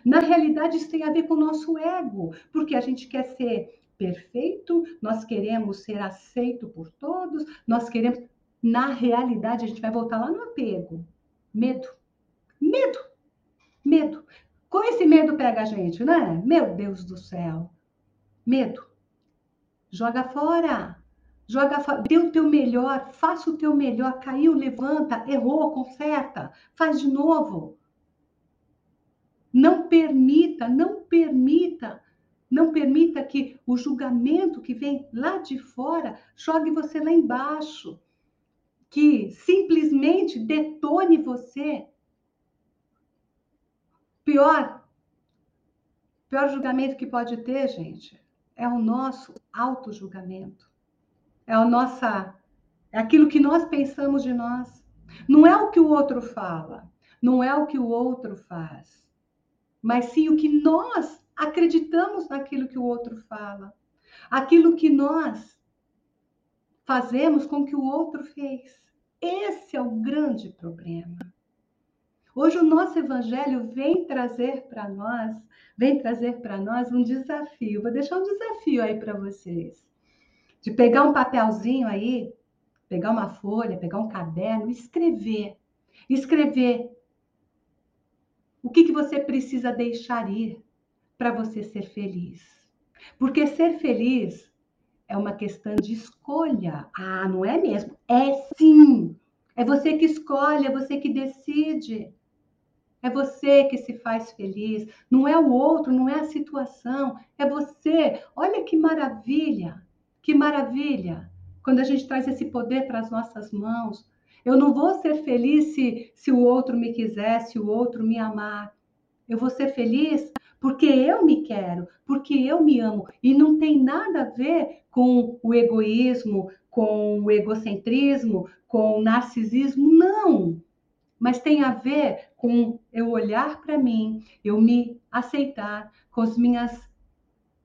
Na realidade, isso tem a ver com o nosso ego, porque a gente quer ser perfeito, nós queremos ser aceito por todos, nós queremos. Na realidade, a gente vai voltar lá no apego. Medo. Medo. Medo. Como esse medo pega a gente, né? Meu Deus do céu. Medo. Joga fora. Joga fora. Dê o teu melhor. Faça o teu melhor. Caiu, levanta. Errou, conserta. Faz de novo. Não permita, não permita, não permita que o julgamento que vem lá de fora jogue você lá embaixo, que simplesmente detone você. Pior, pior julgamento que pode ter, gente, é o nosso auto-julgamento. É a nossa é aquilo que nós pensamos de nós. Não é o que o outro fala, não é o que o outro faz mas sim o que nós acreditamos naquilo que o outro fala, aquilo que nós fazemos com que o outro fez. Esse é o grande problema. Hoje o nosso evangelho vem trazer para nós, vem trazer para nós um desafio. Vou deixar um desafio aí para vocês. De pegar um papelzinho aí, pegar uma folha, pegar um caderno, escrever. Escrever o que, que você precisa deixar ir para você ser feliz? Porque ser feliz é uma questão de escolha. Ah, não é mesmo? É sim. É você que escolhe, é você que decide. É você que se faz feliz. Não é o outro, não é a situação. É você. Olha que maravilha. Que maravilha. Quando a gente traz esse poder para as nossas mãos, eu não vou ser feliz se, se o outro me quiser, se o outro me amar. Eu vou ser feliz porque eu me quero, porque eu me amo. E não tem nada a ver com o egoísmo, com o egocentrismo, com o narcisismo, não. Mas tem a ver com eu olhar para mim, eu me aceitar com as minhas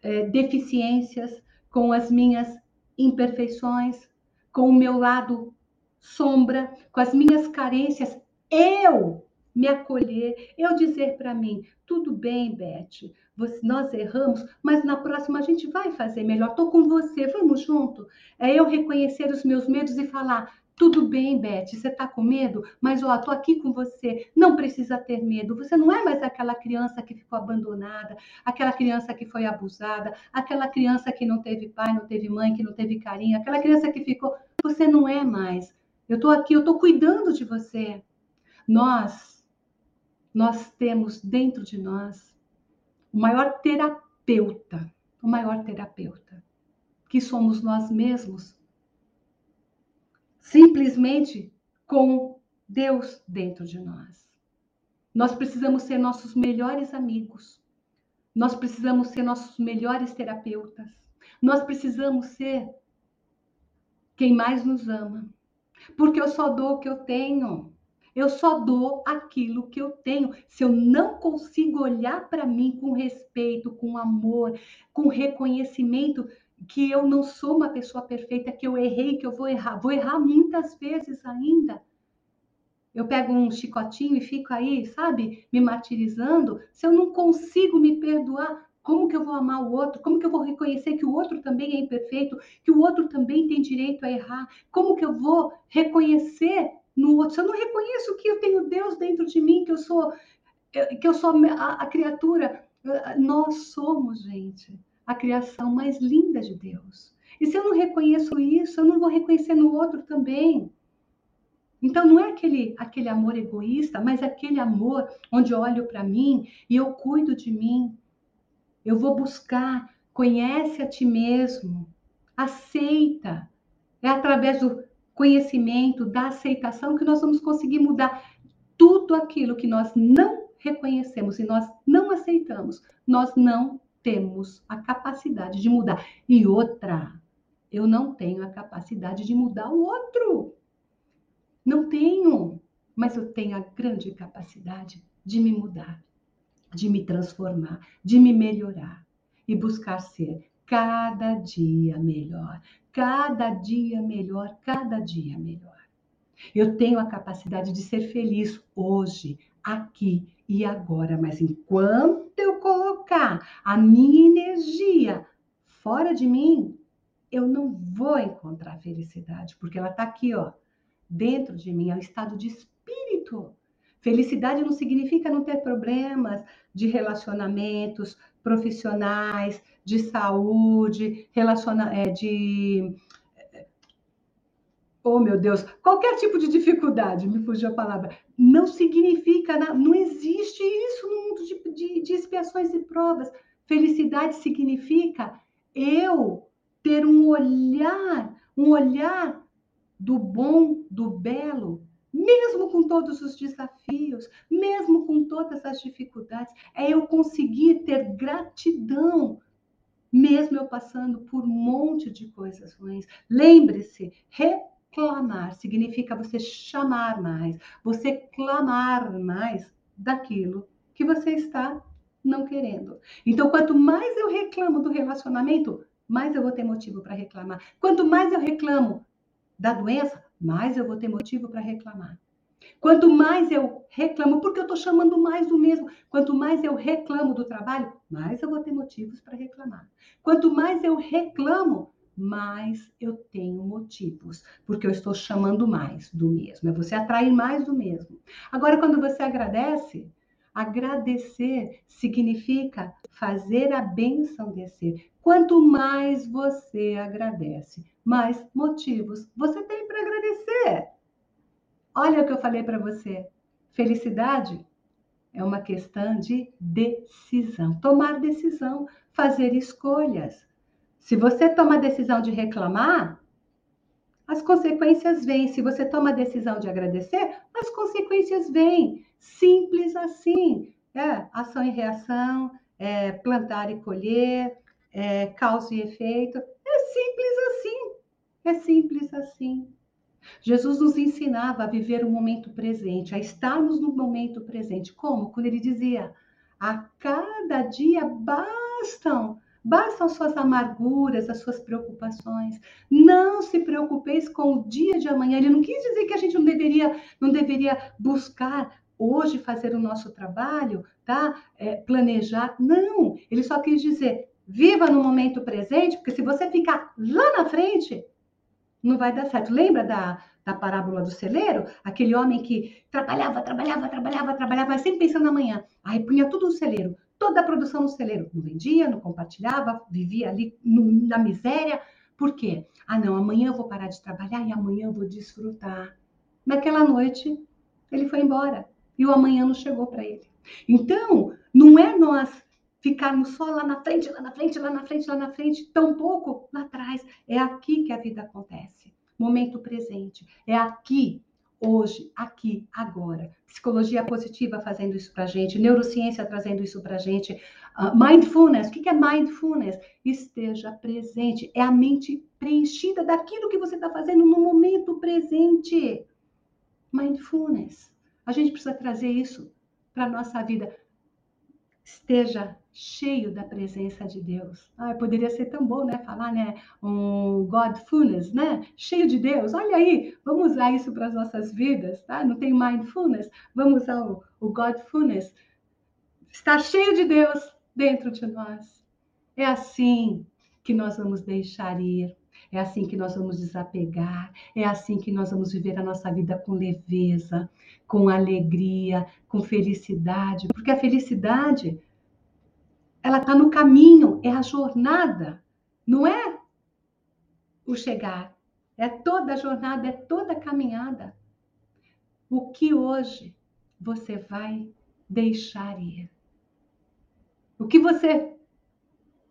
é, deficiências, com as minhas imperfeições, com o meu lado sombra, com as minhas carências, eu me acolher, eu dizer para mim, tudo bem, Beth, você, nós erramos, mas na próxima a gente vai fazer melhor. Estou com você, vamos junto. É eu reconhecer os meus medos e falar, tudo bem, Beth, você está com medo? Mas, ó, tô aqui com você. Não precisa ter medo. Você não é mais aquela criança que ficou abandonada, aquela criança que foi abusada, aquela criança que não teve pai, não teve mãe, que não teve carinho, aquela criança que ficou. Você não é mais. Eu estou aqui, eu estou cuidando de você. Nós, nós temos dentro de nós o maior terapeuta, o maior terapeuta, que somos nós mesmos, simplesmente com Deus dentro de nós. Nós precisamos ser nossos melhores amigos. Nós precisamos ser nossos melhores terapeutas. Nós precisamos ser quem mais nos ama porque eu só dou o que eu tenho. Eu só dou aquilo que eu tenho. Se eu não consigo olhar para mim com respeito, com amor, com reconhecimento que eu não sou uma pessoa perfeita, que eu errei, que eu vou errar, vou errar muitas vezes ainda. Eu pego um chicotinho e fico aí, sabe, me martirizando. Se eu não consigo me perdoar, como que eu vou amar o outro? Como que eu vou reconhecer que o outro também é imperfeito, que o outro também tem direito a errar? Como que eu vou reconhecer no outro? Se eu não reconheço que eu tenho Deus dentro de mim, que eu sou que eu sou a, a criatura, nós somos, gente, a criação mais linda de Deus. E se eu não reconheço isso, eu não vou reconhecer no outro também. Então não é aquele aquele amor egoísta, mas aquele amor onde eu olho para mim e eu cuido de mim, eu vou buscar, conhece a ti mesmo, aceita. É através do conhecimento, da aceitação, que nós vamos conseguir mudar tudo aquilo que nós não reconhecemos e nós não aceitamos. Nós não temos a capacidade de mudar. E outra, eu não tenho a capacidade de mudar o outro. Não tenho, mas eu tenho a grande capacidade de me mudar de me transformar, de me melhorar e buscar ser cada dia melhor, cada dia melhor, cada dia melhor. Eu tenho a capacidade de ser feliz hoje, aqui e agora. Mas enquanto eu a minha energia fora de mim, eu não vou encontrar felicidade, porque ela está aqui, ó, dentro de mim, é um estado de espírito. Felicidade não significa não ter problemas de relacionamentos profissionais, de saúde, relaciona é, de oh meu Deus, qualquer tipo de dificuldade, me fugiu a palavra, não significa, não existe isso no mundo de, de, de expiações e provas. Felicidade significa eu ter um olhar, um olhar do bom, do belo, mesmo com todos os desafios, mesmo com todas as dificuldades, é eu conseguir ter gratidão, mesmo eu passando por um monte de coisas ruins. Lembre-se, reclamar significa você chamar mais, você clamar mais daquilo que você está não querendo. Então, quanto mais eu reclamo do relacionamento, mais eu vou ter motivo para reclamar. Quanto mais eu reclamo da doença, mais eu vou ter motivo para reclamar. Quanto mais eu reclamo, porque eu estou chamando mais do mesmo, quanto mais eu reclamo do trabalho, mais eu vou ter motivos para reclamar. Quanto mais eu reclamo, mais eu tenho motivos, porque eu estou chamando mais do mesmo. É você atrair mais do mesmo. Agora, quando você agradece, agradecer significa fazer a bênção descer. Quanto mais você agradece, mais motivos você tem para agradecer. Olha o que eu falei para você. Felicidade é uma questão de decisão. Tomar decisão, fazer escolhas. Se você toma a decisão de reclamar, as consequências vêm. Se você toma a decisão de agradecer, as consequências vêm. Simples assim. É, ação e reação, é, plantar e colher, é, causa e efeito. É simples assim. É simples assim. Jesus nos ensinava a viver o momento presente, a estarmos no momento presente. Como? Quando ele dizia: a cada dia bastam Bastam suas amarguras, as suas preocupações. Não se preocupeis com o dia de amanhã. Ele não quis dizer que a gente não deveria, não deveria buscar hoje fazer o nosso trabalho, tá? É, planejar. Não. Ele só quis dizer viva no momento presente, porque se você ficar lá na frente, não vai dar certo. Lembra da, da parábola do celeiro? Aquele homem que trabalhava, trabalhava, trabalhava, trabalhava, mas sempre pensando amanhã. Aí punha tudo no celeiro toda a produção no celeiro. Não vendia, não compartilhava, vivia ali no, na miséria. Por quê? Ah, não, amanhã eu vou parar de trabalhar e amanhã eu vou desfrutar. Naquela noite, ele foi embora e o amanhã não chegou para ele. Então, não é nós ficarmos só lá na frente, lá na frente, lá na frente, lá na frente, tão pouco lá atrás. É aqui que a vida acontece. Momento presente. É aqui hoje, aqui, agora. Psicologia positiva fazendo isso para gente, neurociência trazendo isso para gente. Uh, mindfulness, o que é mindfulness? Esteja presente, é a mente preenchida daquilo que você está fazendo no momento presente. Mindfulness. A gente precisa trazer isso para nossa vida. Esteja cheio da presença de Deus. Ah, poderia ser tão bom, né? Falar, né? Um Godfulness, né? Cheio de Deus. Olha aí, vamos usar isso para as nossas vidas, tá? Não tem mindfulness, vamos usar o, o Godfulness. Estar cheio de Deus dentro de nós. É assim que nós vamos deixar ir. É assim que nós vamos desapegar, é assim que nós vamos viver a nossa vida com leveza, com alegria, com felicidade, porque a felicidade ela está no caminho, é a jornada, não é o chegar. É toda a jornada, é toda a caminhada. O que hoje você vai deixar ir? O que você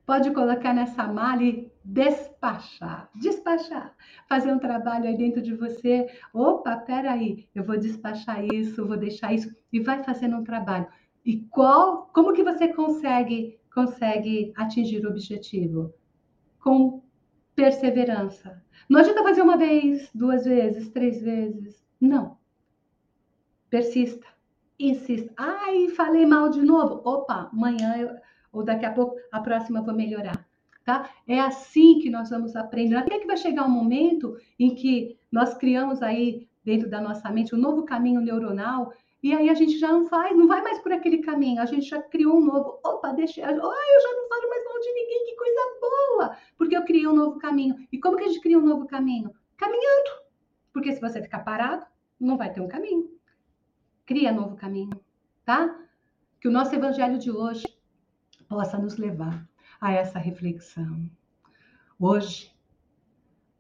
pode colocar nessa mala e despachar? Despachar. Fazer um trabalho aí dentro de você. Opa, peraí, eu vou despachar isso, vou deixar isso. E vai fazendo um trabalho. E qual, como que você consegue consegue atingir o objetivo? Com perseverança. Não adianta fazer uma vez, duas vezes, três vezes. Não. Persista. Insista. Ai, falei mal de novo. Opa, amanhã eu, ou daqui a pouco, a próxima eu vou melhorar. Tá? É assim que nós vamos aprender. Até que vai chegar um momento em que nós criamos aí dentro da nossa mente um novo caminho neuronal E aí a gente já não vai, não vai mais por aquele caminho, a gente já criou um novo. Opa, deixa, ai, eu já não falo mais mal de ninguém, que coisa boa, porque eu criei um novo caminho. E como que a gente cria um novo caminho? Caminhando. Porque se você ficar parado, não vai ter um caminho. Cria novo caminho, tá? Que o nosso evangelho de hoje possa nos levar a essa reflexão. Hoje,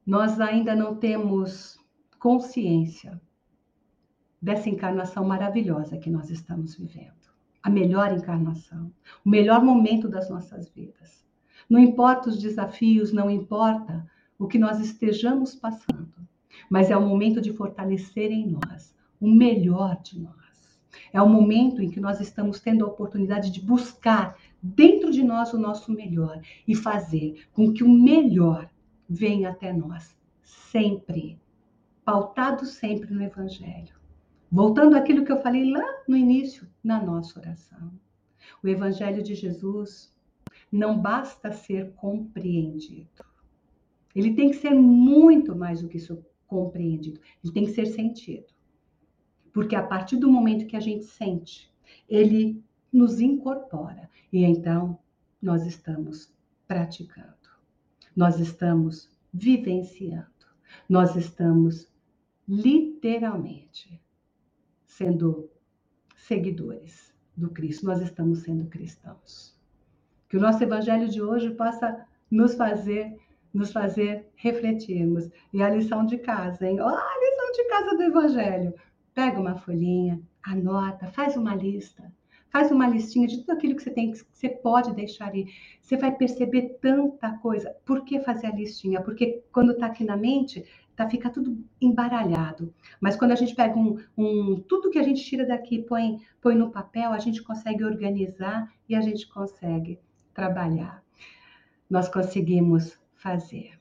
nós ainda não temos consciência dessa encarnação maravilhosa que nós estamos vivendo. A melhor encarnação, o melhor momento das nossas vidas. Não importa os desafios, não importa o que nós estejamos passando, mas é o momento de fortalecer em nós o melhor de nós. É o momento em que nós estamos tendo a oportunidade de buscar dentro de nós o nosso melhor e fazer com que o melhor venha até nós, sempre, pautado sempre no Evangelho. Voltando àquilo que eu falei lá no início, na nossa oração. O Evangelho de Jesus não basta ser compreendido. Ele tem que ser muito mais do que isso compreendido. Ele tem que ser sentido. Porque a partir do momento que a gente sente, ele nos incorpora. E então nós estamos praticando. Nós estamos vivenciando. Nós estamos literalmente sendo seguidores do Cristo, nós estamos sendo cristãos. Que o nosso evangelho de hoje possa nos fazer nos fazer refletirmos. E a lição de casa, hein? Oh, a lição de casa do evangelho. Pega uma folhinha, anota, faz uma lista. Faz uma listinha de tudo aquilo que você tem, que você pode deixar aí. Você vai perceber tanta coisa. Por que fazer a listinha? Porque quando está aqui na mente, tá, fica tudo embaralhado. Mas quando a gente pega um, um, tudo que a gente tira daqui põe, põe no papel, a gente consegue organizar e a gente consegue trabalhar. Nós conseguimos fazer.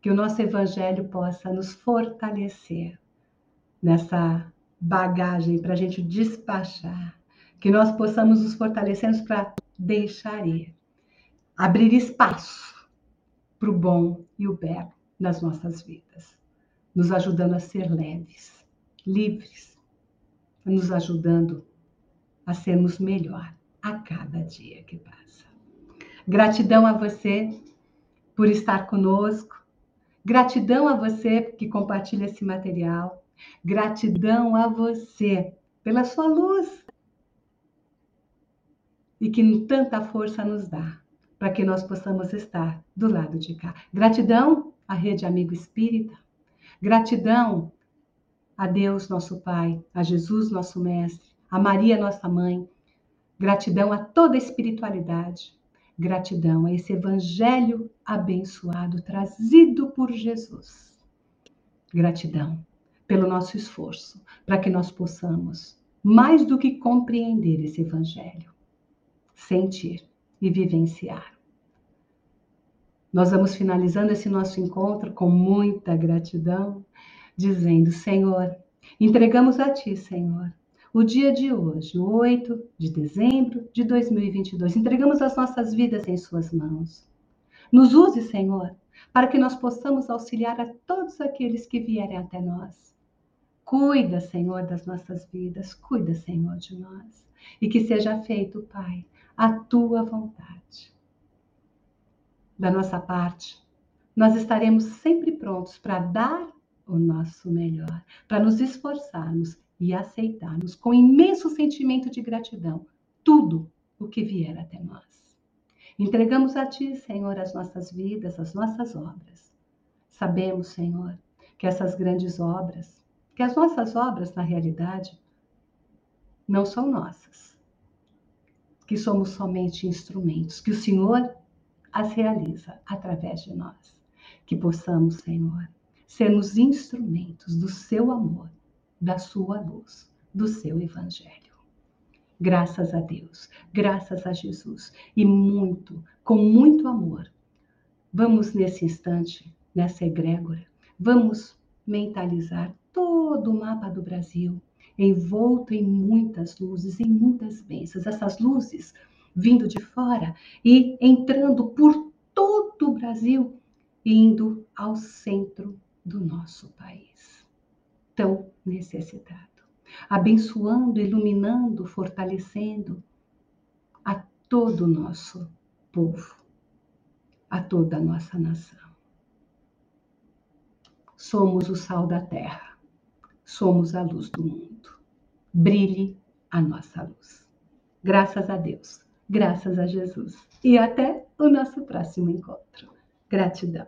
Que o nosso evangelho possa nos fortalecer nessa bagagem para a gente despachar. Que nós possamos nos fortalecermos para deixar ir. Abrir espaço para o bom e o belo nas nossas vidas, nos ajudando a ser leves, livres, nos ajudando a sermos melhor a cada dia que passa. Gratidão a você por estar conosco. Gratidão a você que compartilha esse material. Gratidão a você pela sua luz e que tanta força nos dá para que nós possamos estar do lado de cá. Gratidão à Rede Amigo Espírita. Gratidão a Deus, nosso Pai, a Jesus, nosso Mestre, a Maria, nossa Mãe. Gratidão a toda a espiritualidade. Gratidão a esse Evangelho abençoado trazido por Jesus. Gratidão pelo nosso esforço para que nós possamos, mais do que compreender esse Evangelho, sentir e vivenciar. Nós vamos finalizando esse nosso encontro com muita gratidão, dizendo: Senhor, entregamos a Ti, Senhor, o dia de hoje, 8 de dezembro de 2022. Entregamos as nossas vidas em Suas mãos. Nos use, Senhor, para que nós possamos auxiliar a todos aqueles que vierem até nós. Cuida, Senhor, das nossas vidas, cuida, Senhor, de nós. E que seja feito, Pai, a tua vontade. Da nossa parte, nós estaremos sempre prontos para dar o nosso melhor, para nos esforçarmos e aceitarmos com imenso sentimento de gratidão tudo o que vier até nós. Entregamos a Ti, Senhor, as nossas vidas, as nossas obras. Sabemos, Senhor, que essas grandes obras, que as nossas obras, na realidade, não são nossas que somos somente instrumentos, que o Senhor as realiza através de nós. Que possamos, Senhor, sermos instrumentos do seu amor, da sua luz, do seu evangelho. Graças a Deus, graças a Jesus e muito, com muito amor, vamos nesse instante, nessa egrégora, vamos mentalizar todo o mapa do Brasil, envolto em muitas luzes, em muitas bênçãos. Essas luzes vindo de fora e entrando por todo o Brasil, indo ao centro do nosso país, tão necessitado. abençoando, iluminando, fortalecendo a todo o nosso povo, a toda a nossa nação. Somos o sal da terra, somos a luz do mundo. Brilhe a nossa luz. Graças a Deus, graças a Jesus. E até o nosso próximo encontro. Gratidão.